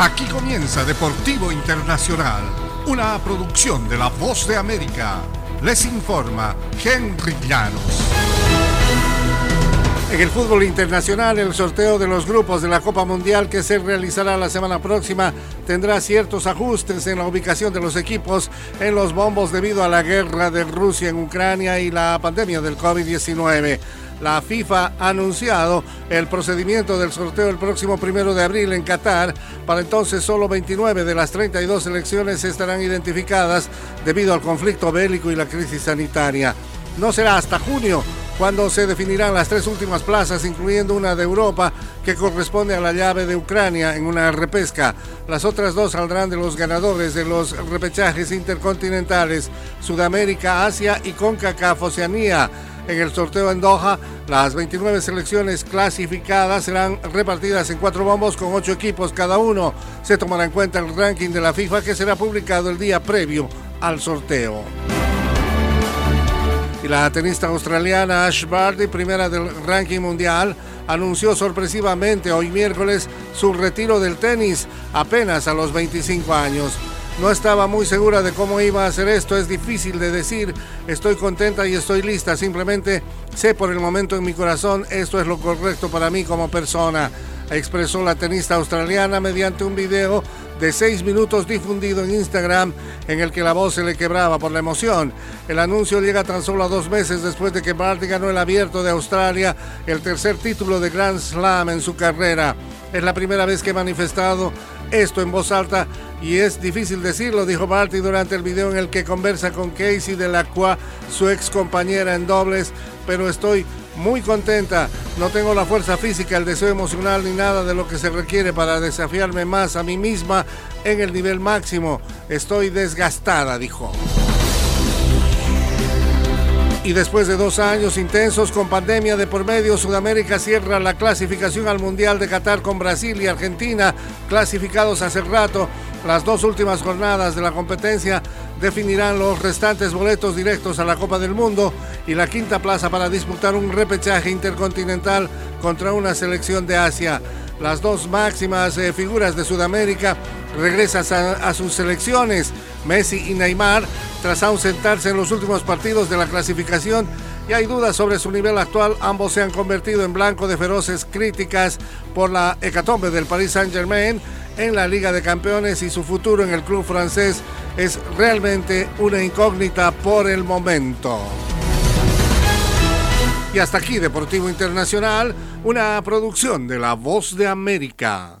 Aquí comienza Deportivo Internacional, una producción de La Voz de América. Les informa Henry Llanos. En el fútbol internacional, el sorteo de los grupos de la Copa Mundial que se realizará la semana próxima tendrá ciertos ajustes en la ubicación de los equipos en los bombos debido a la guerra de Rusia en Ucrania y la pandemia del COVID-19 la FIFA ha anunciado el procedimiento del sorteo el próximo primero de abril en Qatar. Para entonces, solo 29 de las 32 selecciones estarán identificadas debido al conflicto bélico y la crisis sanitaria. No será hasta junio cuando se definirán las tres últimas plazas, incluyendo una de Europa que corresponde a la llave de Ucrania en una repesca. Las otras dos saldrán de los ganadores de los repechajes intercontinentales Sudamérica, Asia y CONCACAF Oceanía. En el sorteo en Doha, las 29 selecciones clasificadas serán repartidas en cuatro bombos con ocho equipos cada uno. Se tomará en cuenta el ranking de la FIFA que será publicado el día previo al sorteo. Y la tenista australiana Ash Barty, primera del ranking mundial, anunció sorpresivamente hoy miércoles su retiro del tenis apenas a los 25 años. No estaba muy segura de cómo iba a hacer esto, es difícil de decir, estoy contenta y estoy lista, simplemente sé por el momento en mi corazón esto es lo correcto para mí como persona, expresó la tenista australiana mediante un video de seis minutos difundido en Instagram en el que la voz se le quebraba por la emoción. El anuncio llega tan solo a dos meses después de que Barty ganó el abierto de Australia, el tercer título de Grand Slam en su carrera. Es la primera vez que he manifestado esto en voz alta y es difícil decirlo, dijo Barty durante el video en el que conversa con Casey de la Delacroix, su ex compañera en dobles, pero estoy muy contenta. No tengo la fuerza física, el deseo emocional ni nada de lo que se requiere para desafiarme más a mí misma en el nivel máximo. Estoy desgastada, dijo. Y después de dos años intensos con pandemia de por medio, Sudamérica cierra la clasificación al Mundial de Qatar con Brasil y Argentina, clasificados hace rato. Las dos últimas jornadas de la competencia definirán los restantes boletos directos a la Copa del Mundo y la quinta plaza para disputar un repechaje intercontinental contra una selección de Asia. Las dos máximas eh, figuras de Sudamérica regresan a sus selecciones, Messi y Neymar, tras ausentarse en los últimos partidos de la clasificación y hay dudas sobre su nivel actual. Ambos se han convertido en blanco de feroces críticas por la hecatombe del Paris Saint-Germain en la Liga de Campeones y su futuro en el club francés es realmente una incógnita por el momento. Y hasta aquí Deportivo Internacional, una producción de La Voz de América.